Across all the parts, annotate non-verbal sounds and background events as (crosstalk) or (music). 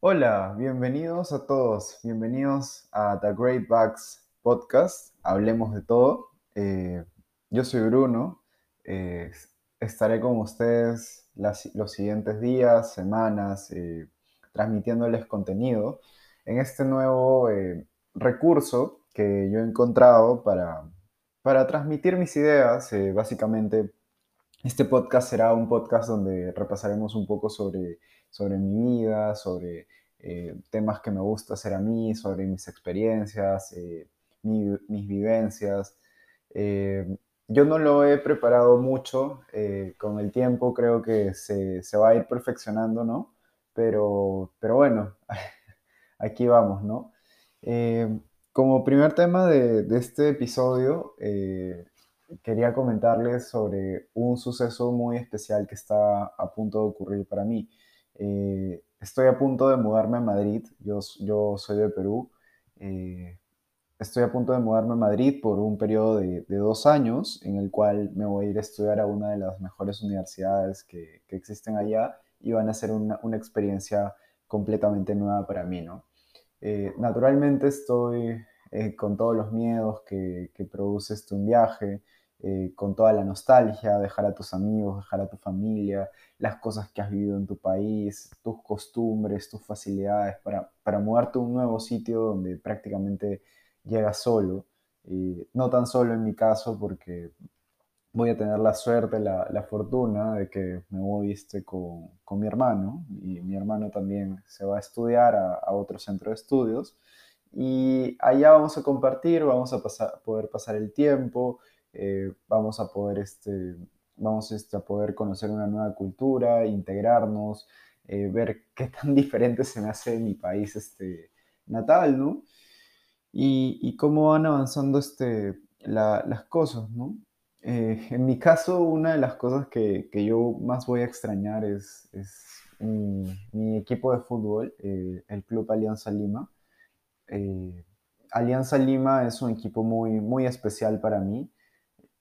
Hola, bienvenidos a todos, bienvenidos a The Great Bugs Podcast, hablemos de todo. Eh, yo soy Bruno, eh, estaré con ustedes los siguientes días, semanas, eh, transmitiéndoles contenido en este nuevo recurso que yo he encontrado para, para transmitir mis ideas. básicamente, este podcast será un podcast donde repasaremos un poco sobre, sobre mi vida, sobre eh, temas que me gusta hacer a mí, sobre mis experiencias, eh, mi- mis vivencias. Eh, yo no lo he preparado mucho, con el tiempo creo que se, se va a ir perfeccionando, ¿no? Pero, pero bueno, (laughs) aquí vamos, ¿no? Como primer tema de, de este episodio, quería comentarles sobre un suceso muy especial que está a punto de ocurrir para mí. Eh, estoy a punto de mudarme a Madrid, yo, yo soy de Perú, eh, estoy a punto de mudarme a Madrid por un periodo de, de dos años en el cual me voy a ir a estudiar a una de las mejores universidades que, que existen allá y van a ser una, una experiencia completamente nueva para mí, ¿no? Eh, naturalmente estoy eh, con todos los miedos que, que produce este un viaje, eh, con toda la nostalgia, dejar a tus amigos, dejar a tu familia, las cosas que has vivido en tu país, tus costumbres, tus facilidades, para, para mudarte a un nuevo sitio donde prácticamente llegas solo. Y no tan solo en mi caso, porque voy a tener la suerte, la, la fortuna de que me voy este, con, con mi hermano y mi hermano también se va a estudiar a, a otro centro de estudios y allá vamos a compartir, vamos a pasar, poder pasar el tiempo, eh, vamos a poder, este, vamos este, a poder conocer una nueva cultura, integrarnos, eh, ver (laughs) qué tan diferente se me hace mi país este, natal, ¿no? y, y cómo van avanzando este, la- las cosas, ¿no? Eh, en mi caso, una de las cosas que, que yo más voy a extrañar es, es mi, mi equipo de fútbol, eh, el Club Alianza Lima. Eh, Alianza Lima es un equipo muy, muy especial para mí.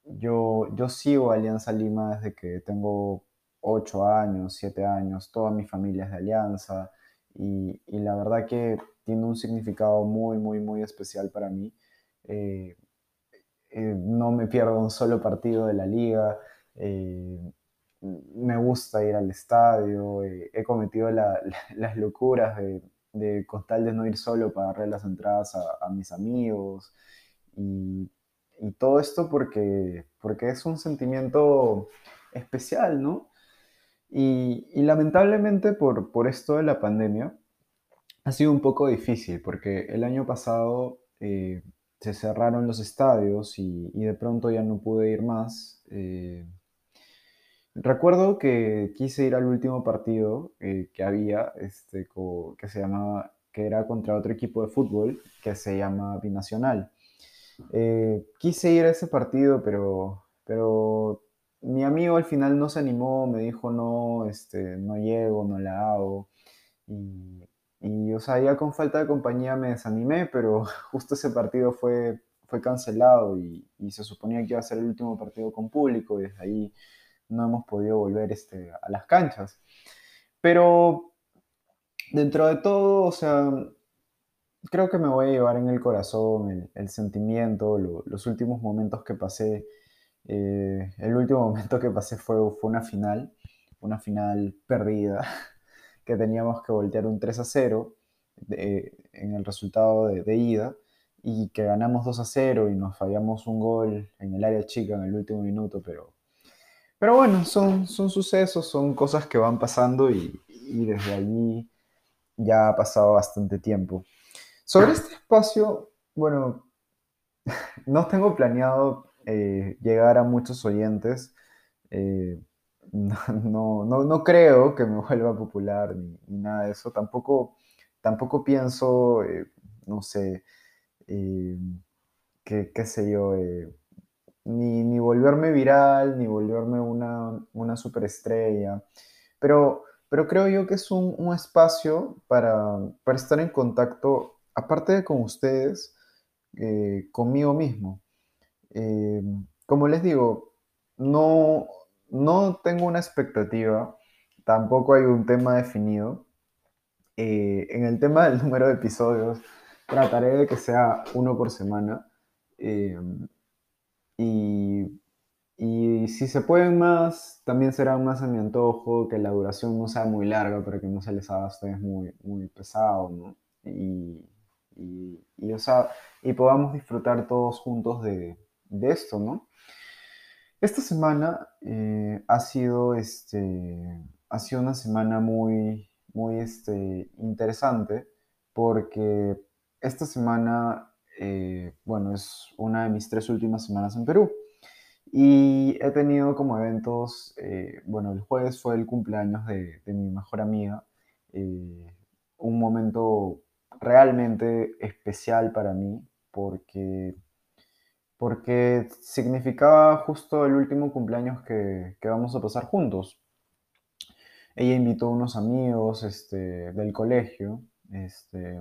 Yo, yo sigo Alianza Lima desde que tengo 8 años, 7 años, toda mi familia es de Alianza y, la verdad que tiene un significado muy, muy, muy especial para mí. Eh, eh, no me pierdo un solo partido de la liga, eh, me gusta ir al estadio, he cometido la- la- (laughs) las locuras de, de, con tal de no ir solo, pagarle las entradas a, a mis amigos y, y todo esto porque, porque es un sentimiento especial, ¿no? Y, lamentablemente por, por esto de la pandemia ha sido un poco difícil porque el año pasado eh, se cerraron los estadios y, de pronto ya no pude ir más. Eh, recuerdo que quise ir al último partido eh, que había, este, que se llamaba, que era contra otro equipo de fútbol que se llama Binacional. Eh, quise ir a ese partido, pero, pero mi amigo al final no se animó, me dijo no, este, no llego, no la hago. Y, y, o sea, ya con falta de compañía me desanimé, pero (laughs) justo ese partido fue, fue cancelado y, y se suponía que iba a ser el último partido con público y desde ahí no hemos podido volver este, a las canchas. Pero dentro de todo, o sea, creo que me voy a llevar en el corazón el, sentimiento, lo- los últimos momentos que pasé. Eh, el último (laughs) momento que pasé fue, fue una final, una final perdida, (laughs) que teníamos que voltear un 3 a 0 de- en el resultado de, ida y que ganamos 2 a 0 y nos fallamos un gol en el área chica en el último minuto, pero, pero bueno, son, son sucesos, son cosas que van pasando y desde allí ya ha pasado bastante tiempo. Sobre este espacio, bueno, (laughs) no tengo planeado eh, llegar a muchos oyentes. eh, (laughs) no, no, no, creo que me vuelva popular ni, nada de eso. Tampoco, tampoco pienso, eh, no sé, eh, qué, qué sé yo, ni, ni volverme viral, ni volverme una, una superestrella. Pero, pero creo yo que es un, un espacio para, para estar en contacto, aparte de con ustedes, eh, conmigo mismo. Eh, como les digo, no, no tengo una expectativa, tampoco hay un tema definido, Eh, en el tema del (laughs) número de episodios, trataré de que sea uno por semana. Y, y, si se pueden más, también será más a mi antojo, que la duración no sea muy larga para que no se les haga a ustedes muy, muy pesado. Y, y, y, o sea, y podamos disfrutar todos juntos de, de esto, ¿no? Esta semana eh, ha, sido, este, ha sido una semana muy, muy este, interesante porque esta semana, eh, bueno, es una de mis tres últimas semanas en Perú. Y he tenido como eventos, eh, bueno, el jueves fue el cumpleaños de, de mi mejor amiga, un momento realmente especial para mí porque porque significaba justo el último cumpleaños que, que, vamos a pasar juntos. Ella invitó a unos amigos este, del colegio, este,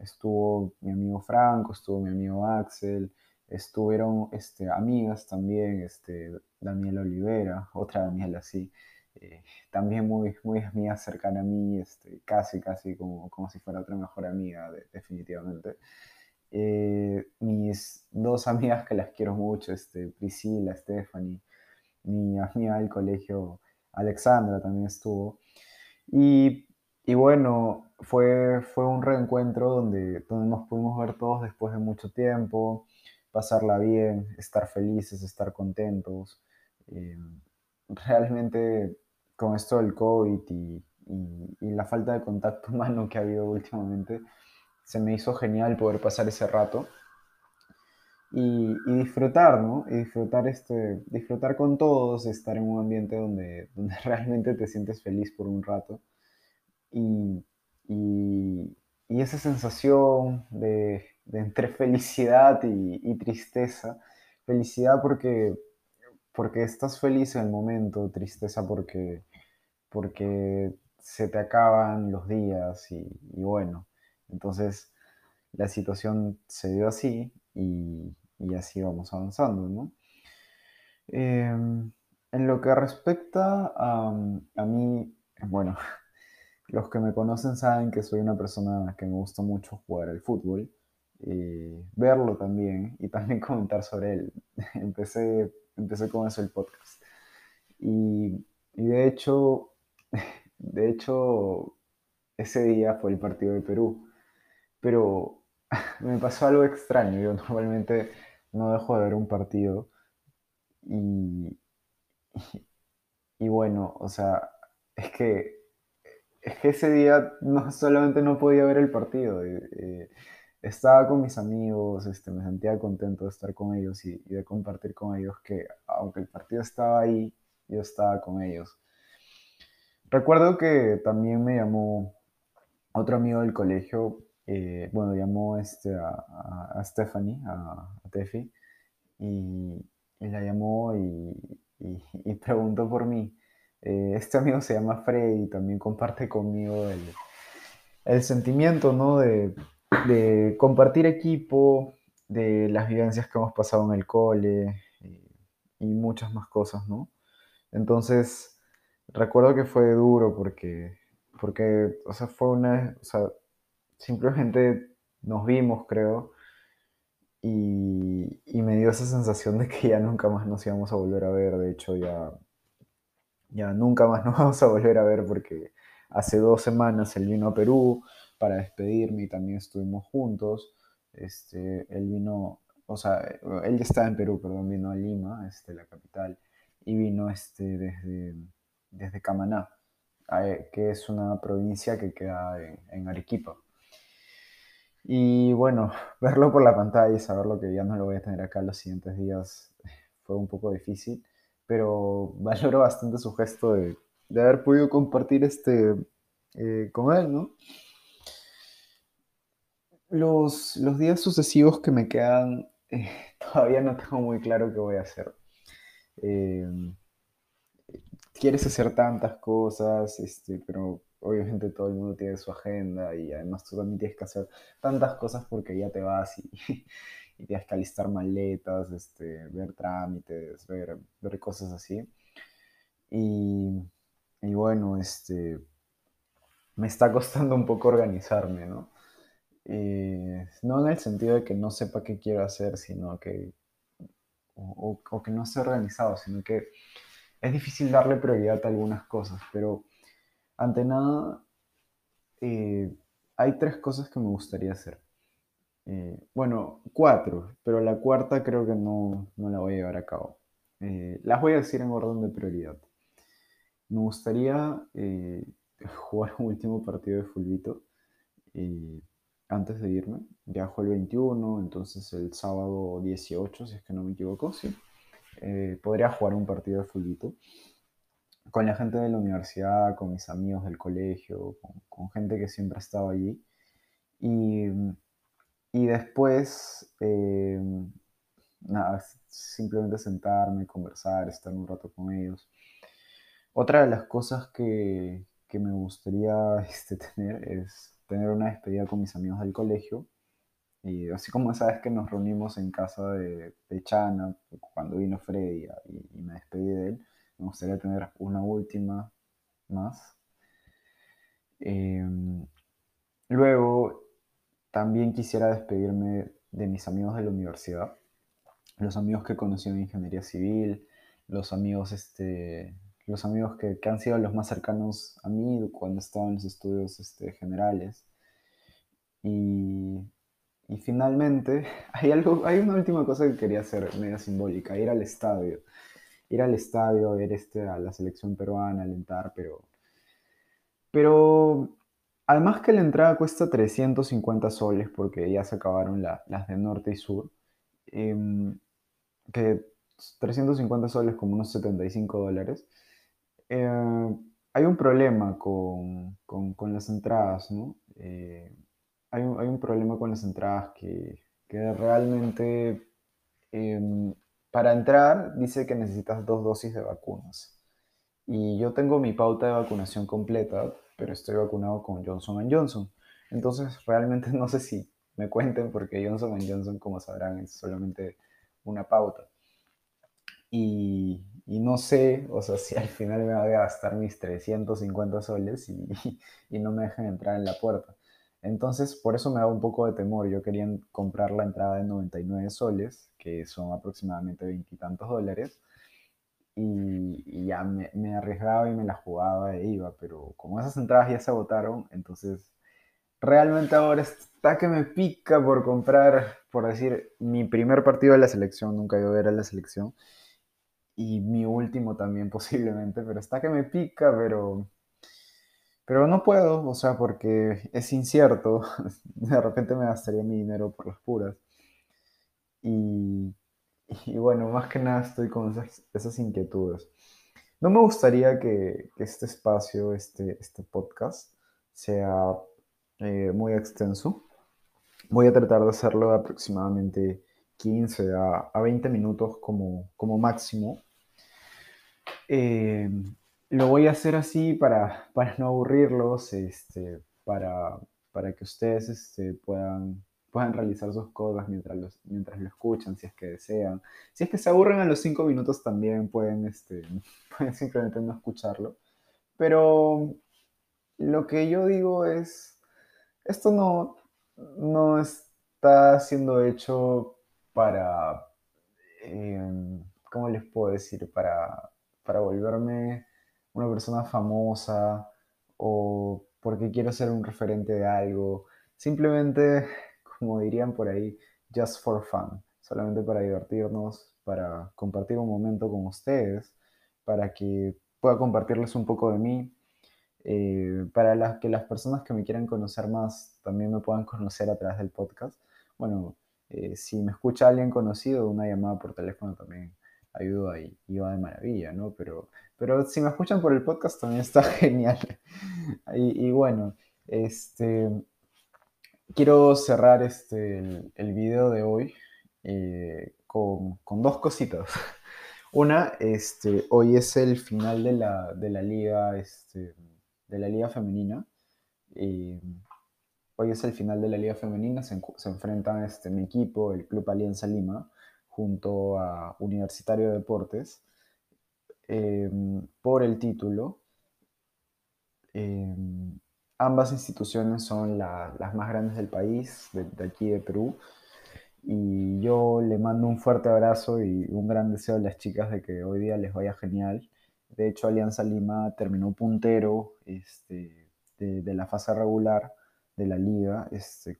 estuvo mi amigo Franco, estuvo mi amigo Axel, estuvieron este, amigas también, este, Daniela Olivera, otra Daniela así, eh, también muy, muy amiga cercana a mí, este, casi, casi como, como si fuera otra mejor amiga, definitivamente. Eh, mis dos amigas que las quiero mucho, este, Priscila, Stephanie, mi amiga del colegio, Alexandra también estuvo. Y, y bueno, fue, fue un reencuentro donde, donde nos pudimos ver todos después de mucho tiempo, pasarla bien, estar felices, estar contentos. Eh, realmente con esto del COVID y, y, la falta de contacto (laughs) humano que ha habido últimamente, se me hizo genial poder pasar ese rato y, disfrutar, ¿no? Y disfrutar, este, disfrutar con todos, estar en un ambiente donde, (laughs) donde realmente te sientes feliz por un rato. Y, y, esa sensación de, entre felicidad y, tristeza, felicidad porque, porque estás feliz en el momento, tristeza porque, porque se te acaban los días y, bueno entonces, la situación se dio así y, así vamos avanzando, ¿no? Em, en lo que respecta a, mí, bueno, (laughs) los que me conocen saben que soy una persona que me gusta mucho jugar al fútbol, eh, verlo también y también (laughs) comentar sobre él. empecé, empecé con eso el podcast. Y, de hecho, (laughs) de hecho, ese día fue el partido de Perú pero (laughs) me pasó algo extraño. Yo normalmente no dejo de ver un partido y, (laughs) y, bueno, o sea, es que, es que ese día no solamente no podía ver el partido, eh, estaba con mis amigos, este, me sentía contento de estar con ellos y, de compartir con ellos que aunque el partido estaba ahí, yo estaba con ellos. Recuerdo que también me llamó otro amigo del colegio eh, bueno, llamó este, a, a, Stephanie, a, a Tefi, y, y, la llamó y, y, preguntó por mí. Eh, este amigo se llama Freddy y también comparte conmigo el, el sentimiento, ¿no? De, de, compartir equipo, de las vivencias que hemos pasado en el cole y, muchas más cosas, ¿no? Entonces, recuerdo que fue duro porque, porque o sea, fue una, o sea, simplemente nos vimos, creo, y, y, me dio esa sensación de que ya nunca más nos íbamos a volver a ver. De hecho, ya, ya nunca más nos vamos a volver a ver porque hace dos semanas él vino a Perú para despedirme y también estuvimos juntos. Este, él vino, o sea, él ya estaba en Perú, perdón, vino a Lima, este, la capital, y vino este, desde, desde Camaná, eh, que es una provincia que queda en, en Arequipa. Y bueno, (laughs) verlo por la pantalla y saber lo que ya no lo voy a tener acá los siguientes días (laughs) fue un poco difícil, pero (laughs) valoro bastante su gesto de, de haber podido compartir este eh, con él, ¿no? Los, los, días sucesivos que me quedan, eh, (laughs) todavía no tengo muy claro qué voy a hacer. Eh, quieres hacer tantas cosas, este, pero obviamente todo el mundo tiene su agenda y además tú también tienes que hacer tantas cosas porque ya te vas y, (laughs) y tienes que alistar maletas, este, ver trámites, ver, ver cosas así. Y, y bueno, este, me está costando un poco organizarme, ¿no? No en el sentido de que no sepa qué quiero hacer, sino que, o, que no esté organizado, sino que es difícil darle prioridad a algunas cosas, pero ante nada, eh, hay tres cosas que me gustaría hacer. Eh, bueno, cuatro, pero la cuarta creo que no, no la voy a llevar a cabo. Eh, las voy a decir en orden de prioridad. Me gustaría (laughs) jugar un último partido de fulbito antes de irme. Viajo el 21, entonces el sábado 18, si es que no me equivoco, sí. Eh, podría jugar un partido de fulbito con la gente de la universidad, con mis amigos del colegio, con, gente que siempre estaba allí. Y, y después, eh, nada, simplemente sentarme, conversar, estar un rato con ellos. Otra de las cosas que, que me gustaría (laughs) este, tener es tener una despedida con mis amigos del colegio. Y así como sabes que nos reunimos en casa de, de Chana cuando vino Freddy y, me despedí de él, me gustaría tener una última más. Em, luego, también quisiera despedirme de mis amigos de la universidad, los amigos que conocí en ingeniería civil, los amigos este, los amigos que, han sido los más cercanos a mí cuando estaba en los estudios este, generales. Y, finalmente, (laughs) hay, algo, hay una última cosa que quería hacer, media simbólica, ir al estadio. Ir al estadio, ver este, a la selección peruana, alentar, pero... Pero además que la entrada cuesta 350 soles porque ya se acabaron las de norte y sur, em, que 350 soles como unos 75 dólares. Eh, hay un problema con, con, las entradas, ¿no? Eh, hay, un, hay, un, problema con las entradas que, que realmente em, para entrar dice que necesitas dos dosis de vacunas. Y yo tengo mi pauta de vacunación completa, pero estoy vacunado con Johnson Johnson. Entonces realmente no sé si me cuenten porque Johnson Johnson, como sabrán, es solamente una pauta. Y, y no sé, o sea, (laughs) si al final me va a gastar mis 350 soles y, (laughs) y, no me dejan entrar en la puerta. Entonces, por eso me da un poco de temor. Yo quería comprar la entrada de 99 soles, que son aproximadamente veintitantos dólares, y, y, ya me, me, arriesgaba y me la jugaba e iba, pero como esas entradas ya se agotaron, entonces realmente ahora está que me pica por comprar, por decir, mi primer partido de la selección, nunca iba a ver a la selección, y mi último también (laughs) posiblemente, pero está que me pica, pero, pero no puedo, o sea, porque es incierto, (laughs) de repente me gastaría mi dinero por las puras. Y, y bueno, más que nada estoy con esas, inquietudes. No me gustaría que, este espacio, este, este podcast, sea eh, muy extenso. Voy a tratar de hacerlo aproximadamente 15 a, a 20 minutos como, como máximo eh, lo voy a hacer así para, para no aburrirlos, este, para, para que ustedes este, puedan, puedan realizar sus cosas mientras, los, mientras lo escuchan, si es que desean. Si es que se aburren a los cinco minutos también pueden, este, (laughs) pueden simplemente no escucharlo. Pero lo que yo digo es, esto no, no está siendo hecho para, em, ¿cómo les puedo decir? Para para volverme una persona famosa o porque quiero ser un referente de algo. Simplemente, como dirían por ahí, just for fun. Solamente para divertirnos, para compartir un momento con ustedes, para que pueda compartirles un poco de mí, eh, para que las personas que me quieran conocer más también me puedan conocer a través del podcast. Bueno, eh, si me escucha alguien conocido, una llamada por teléfono también ayuda y, va de maravilla, ¿no? Pero, pero si me escuchan por el podcast también está (laughs) genial. y, bueno, este, quiero cerrar este, el, video de hoy eh, con, dos cositas. (laughs) Una, este, hoy es el final de la, de la liga, este, de la liga femenina. hoy es el final de la liga femenina, se, se enfrentan este, mi equipo, el Club Alianza Lima, junto a Universitario de Deportes em, por el título. Em, ambas instituciones son las más grandes del país, de, aquí de Perú. Y yo le mando un fuerte abrazo y un gran deseo a las chicas de que hoy día les vaya genial. De hecho, Alianza Lima terminó puntero este, de, la fase regular de la liga, este,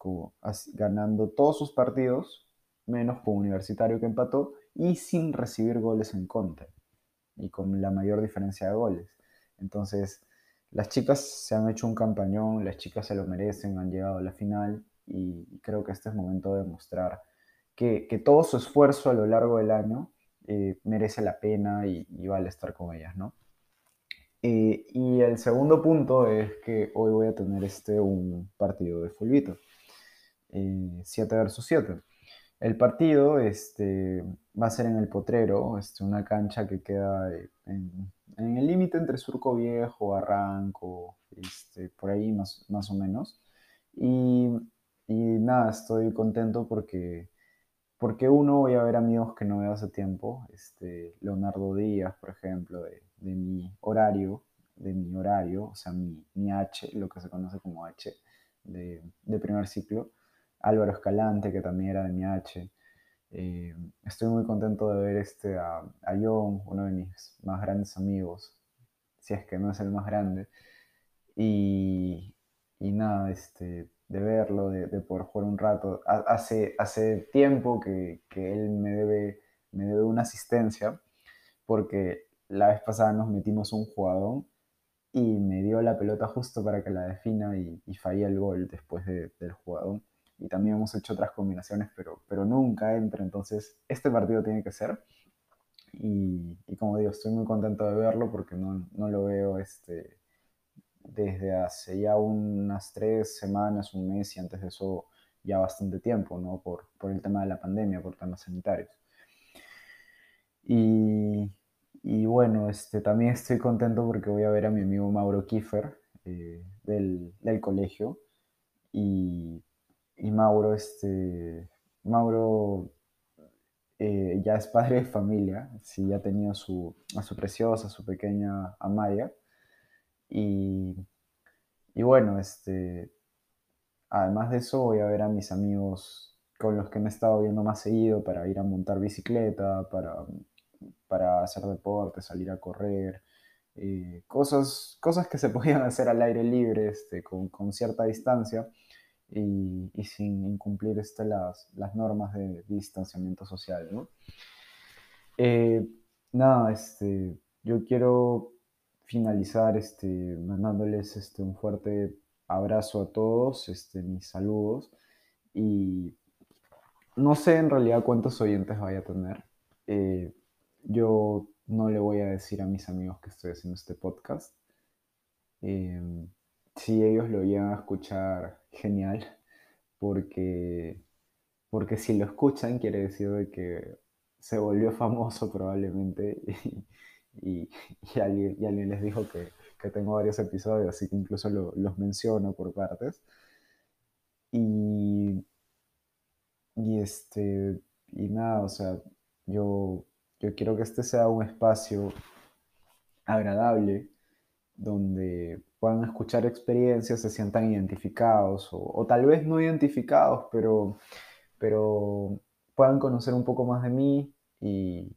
ganando todos sus partidos, menos con Universitario que empató, y sin recibir goles en contra, y con la mayor diferencia de goles. Entonces, las chicas se han hecho un campañón, las chicas se lo merecen, han llegado a la final, y creo que este es momento de demostrar que, todo su esfuerzo a lo largo del año eh, merece la pena y, vale estar con ellas, ¿no? Eh, y el segundo punto es que hoy voy a tener este un partido de fulbito, 7 eh, versus 7. El partido este, va a ser en el Potrero, este, una cancha que queda en, el límite entre Surco Viejo, Arranco, este, por ahí más, más o menos. Y, y, nada, estoy contento porque, porque uno, voy a ver amigos que no veo hace tiempo, este, Leonardo Díaz, por ejemplo, de, de mi horario, de mi horario, o sea, mi, mi, H, lo que se conoce como H de, de primer ciclo Álvaro Escalante, que también era de mi H. Eh, estoy muy contento de ver este a, John, uno de mis más grandes amigos, si es que no es el más grande. Y, y nada, este, de verlo, de, poder jugar un rato. Hace, hace tiempo que, que, él me debe, me debe una asistencia, porque la vez pasada nos metimos un jugador y me dio la pelota justo para que la defina y, y fallé el gol después del jugador y también hemos hecho otras combinaciones, pero, pero nunca entra. Entonces, este partido tiene que ser. Y, y como digo, estoy muy contento de verlo porque no, no, lo veo este, desde hace ya unas tres semanas, un mes y antes de eso ya bastante tiempo, ¿no? Por, por el tema de la pandemia, por temas sanitarios. Y, y, bueno, este, también estoy contento porque voy a ver a mi amigo Mauro Kiefer eh, del, del colegio. Y y Mauro, este, Mauro eh, ya es padre de familia, sí, ya ha tenido su, a su preciosa, su pequeña Amaya. Y, y bueno, este, además de eso voy a ver a mis amigos con los que me he estado viendo más seguido para ir a montar bicicleta, para, para hacer deporte, salir a correr, eh, cosas, cosas que se (laughs) podían hacer al aire libre, este, con, con cierta distancia y, sin incumplir este, las, las, normas de distanciamiento social. ¿no? Eh, nada, este, yo quiero finalizar este, mandándoles este, un fuerte abrazo a todos, este, mis saludos y no sé en realidad cuántos oyentes vaya a tener. Eh, yo no le voy a decir a mis amigos que estoy haciendo este podcast. Eh, si ellos lo llegan a escuchar, genial, porque, porque si lo escuchan quiere decir de que se volvió famoso probablemente (laughs) y, y, alguien, y alguien, les dijo que, que, tengo varios episodios, así que incluso los menciono por partes. Y, y, este, y nada, o sea, yo, yo quiero que este sea un espacio agradable donde puedan escuchar experiencias, se sientan identificados o, tal vez no identificados, pero, pero puedan conocer un poco más de mí y,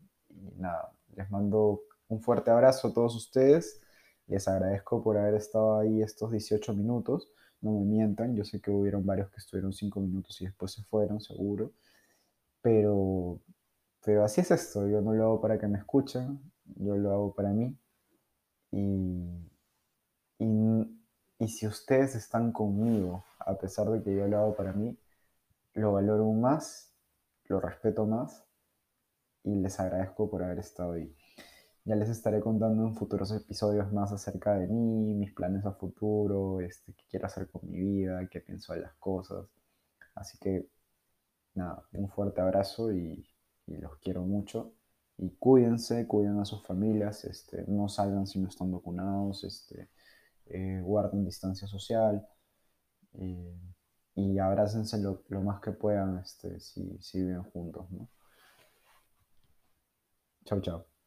nada, les mando un fuerte abrazo a todos ustedes. Les agradezco por haber estado ahí estos 18 minutos. No me mientan, yo sé que hubieron varios que estuvieron 5 minutos y después se fueron, seguro. Pero, pero así es esto, yo no lo hago para que me escuchen, yo lo hago para mí. Y, y, si ustedes están conmigo, a pesar de que yo lo hago para mí, lo valoro más, lo respeto más y les agradezco por haber estado ahí. Ya les estaré contando en futuros episodios más acerca de mí, mis planes a futuro, este, qué quiero hacer con mi vida, qué pienso de las cosas. Así que, nada, un fuerte abrazo y, y los quiero mucho. Y cuídense, cuiden a sus familias, este, no salgan si no están vacunados, este, eh, guarden distancia social eh, y abrácense lo, más que puedan este, si, si viven juntos. ¿no? Chao, chao.